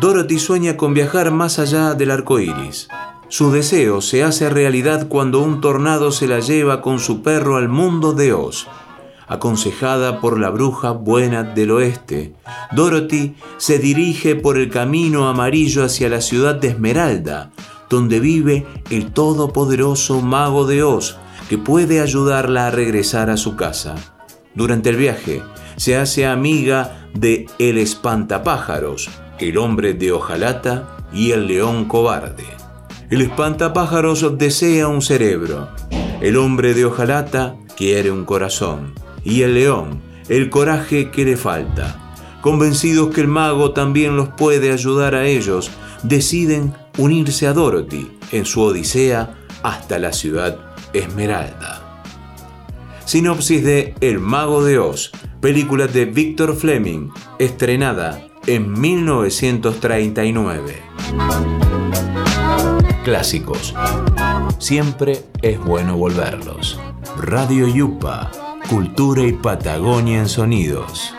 Dorothy sueña con viajar más allá del arco iris. Su deseo se hace realidad cuando un tornado se la lleva con su perro al mundo de Oz. Aconsejada por la bruja buena del oeste, Dorothy se dirige por el camino amarillo hacia la ciudad de Esmeralda, donde vive el todopoderoso mago de Oz, que puede ayudarla a regresar a su casa. Durante el viaje, se hace amiga de El Espantapájaros, el hombre de hojalata y el león cobarde. El espantapájaros desea un cerebro, el hombre de hojalata quiere un corazón y el león el coraje que le falta. Convencidos que el mago también los puede ayudar a ellos, deciden unirse a Dorothy en su odisea hasta la ciudad Esmeralda. Sinopsis de El Mago de Oz, película de Victor Fleming, estrenada en 1939. Clásicos. Siempre es bueno volverlos. Radio Yupa, Cultura y Patagonia en Sonidos.